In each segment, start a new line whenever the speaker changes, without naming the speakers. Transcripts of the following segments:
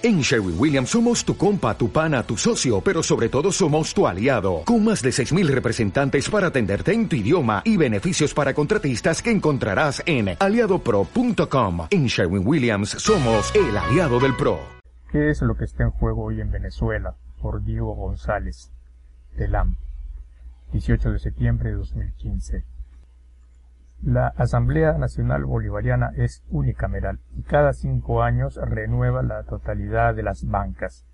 En Sherwin Williams somos tu compa, tu pana, tu socio, pero sobre todo somos tu aliado, con más de 6.000 representantes para atenderte en tu idioma y beneficios para contratistas que encontrarás en aliadopro.com. En Sherwin Williams somos el aliado del PRO.
¿Qué es lo que está en juego hoy en Venezuela? Por Diego González, de LAM, 18 de septiembre de 2015. La Asamblea Nacional Bolivariana es unicameral y cada cinco años renueva la totalidad de las bancas.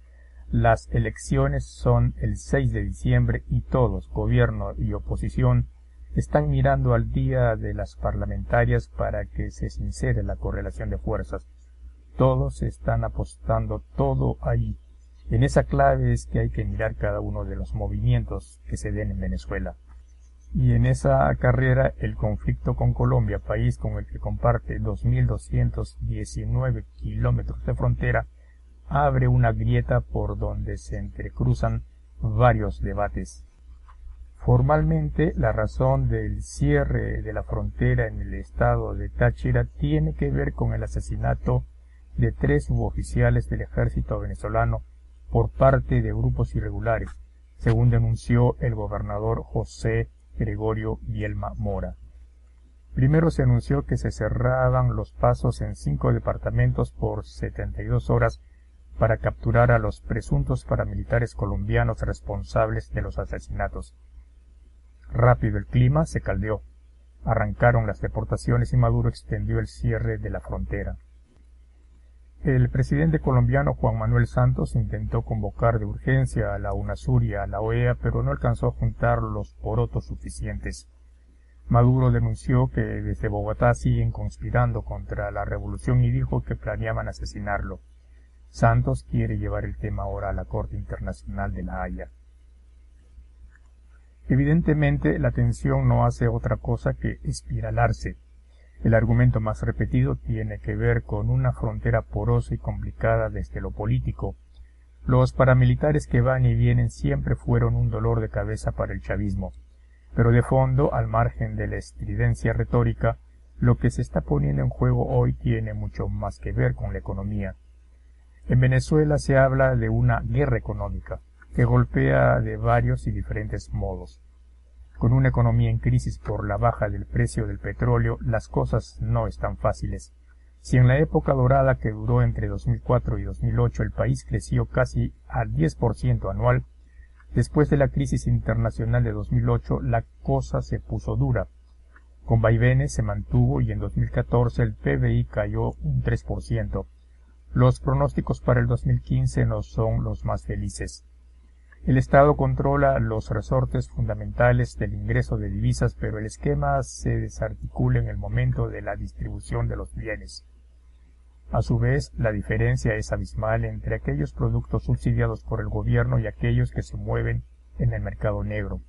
Las elecciones son el 6 de diciembre y todos, gobierno y oposición, están mirando al día de las parlamentarias para que se sincere la correlación de fuerzas. Todos están apostando todo ahí. En esa clave es que hay que mirar cada uno de los movimientos que se den en Venezuela y en esa carrera el conflicto con Colombia, país con el que comparte 2.219 kilómetros de frontera, abre una grieta por donde se entrecruzan varios debates. Formalmente, la razón del cierre de la frontera en el estado de Táchira tiene que ver con el asesinato de tres suboficiales del ejército venezolano por parte de grupos irregulares, según denunció el gobernador José Gregorio Bielma Mora. Primero se anunció que se cerraban los pasos en cinco departamentos por 72 horas para capturar a los presuntos paramilitares colombianos responsables de los asesinatos. Rápido el clima se caldeó. Arrancaron las deportaciones y Maduro extendió el cierre de la frontera. El presidente colombiano Juan Manuel Santos intentó convocar de urgencia a la UNASUR y a la OEA, pero no alcanzó a juntar los porotos suficientes. Maduro denunció que desde Bogotá siguen conspirando contra la revolución y dijo que planeaban asesinarlo. Santos quiere llevar el tema ahora a la Corte Internacional de la Haya. Evidentemente, la tensión no hace otra cosa que espiralarse. El argumento más repetido tiene que ver con una frontera porosa y complicada desde lo político. Los paramilitares que van y vienen siempre fueron un dolor de cabeza para el chavismo. Pero de fondo, al margen de la estridencia retórica, lo que se está poniendo en juego hoy tiene mucho más que ver con la economía. En Venezuela se habla de una guerra económica, que golpea de varios y diferentes modos. Con una economía en crisis por la baja del precio del petróleo, las cosas no están fáciles. Si en la época dorada que duró entre 2004 y 2008 el país creció casi al 10% anual, después de la crisis internacional de 2008 la cosa se puso dura. Con vaivenes se mantuvo y en 2014 el PBI cayó un 3%. Los pronósticos para el 2015 no son los más felices. El Estado controla los resortes fundamentales del ingreso de divisas, pero el esquema se desarticula en el momento de la distribución de los bienes. A su vez, la diferencia es abismal entre aquellos productos subsidiados por el gobierno y aquellos que se mueven en el mercado negro.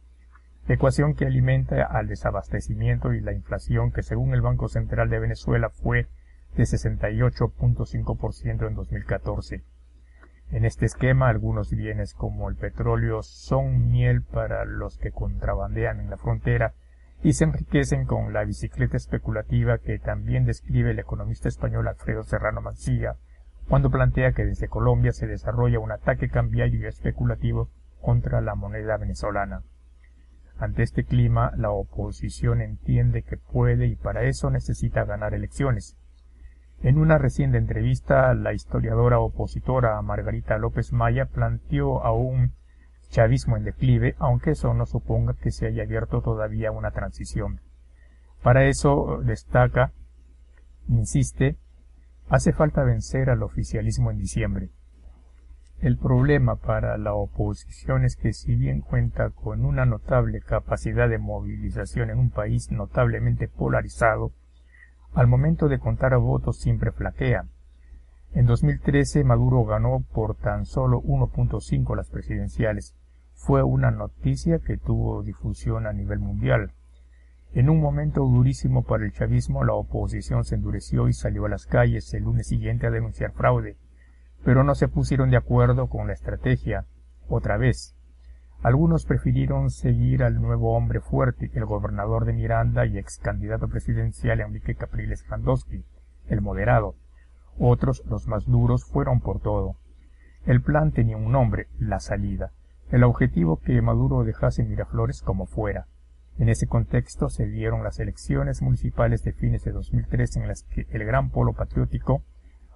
Ecuación que alimenta al desabastecimiento y la inflación que según el Banco Central de Venezuela fue de 68.5% en 2014. En este esquema, algunos bienes como el petróleo son miel para los que contrabandean en la frontera y se enriquecen con la bicicleta especulativa que también describe el economista español Alfredo Serrano Mancilla cuando plantea que desde Colombia se desarrolla un ataque cambiario y especulativo contra la moneda venezolana. Ante este clima, la oposición entiende que puede y para eso necesita ganar elecciones, en una reciente entrevista, la historiadora opositora Margarita López Maya planteó a un chavismo en declive, aunque eso no suponga que se haya abierto todavía una transición. Para eso destaca, insiste, hace falta vencer al oficialismo en diciembre. El problema para la oposición es que si bien cuenta con una notable capacidad de movilización en un país notablemente polarizado, al momento de contar votos siempre flaquea. En 2013 Maduro ganó por tan solo 1.5 las presidenciales. Fue una noticia que tuvo difusión a nivel mundial. En un momento durísimo para el chavismo, la oposición se endureció y salió a las calles el lunes siguiente a denunciar fraude, pero no se pusieron de acuerdo con la estrategia. Otra vez, algunos prefirieron seguir al nuevo hombre fuerte, el gobernador de Miranda y ex candidato presidencial Enrique Capriles Landowski, el moderado. Otros, los más duros, fueron por todo. El plan tenía un nombre, la salida, el objetivo que Maduro dejase Miraflores como fuera. En ese contexto se dieron las elecciones municipales de fines de 2003 en las que el gran polo patriótico,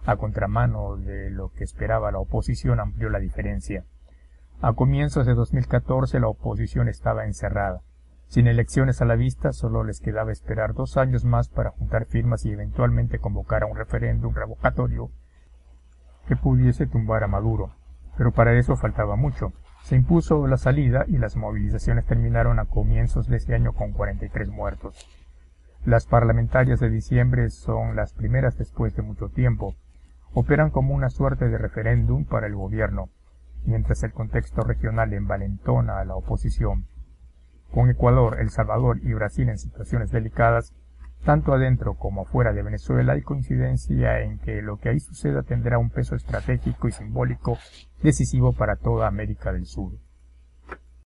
a contramano de lo que esperaba la oposición, amplió la diferencia. A comienzos de 2014 la oposición estaba encerrada. Sin elecciones a la vista, solo les quedaba esperar dos años más para juntar firmas y eventualmente convocar a un referéndum revocatorio que pudiese tumbar a Maduro. Pero para eso faltaba mucho. Se impuso la salida y las movilizaciones terminaron a comienzos de ese año con 43 muertos. Las parlamentarias de diciembre son las primeras después de mucho tiempo. Operan como una suerte de referéndum para el gobierno, mientras el contexto regional envalentona a la oposición con Ecuador, El Salvador y Brasil en situaciones delicadas, tanto adentro como fuera de Venezuela hay coincidencia en que lo que ahí suceda tendrá un peso estratégico y simbólico decisivo para toda América del Sur.